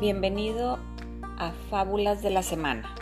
Bienvenido a Fábulas de la Semana.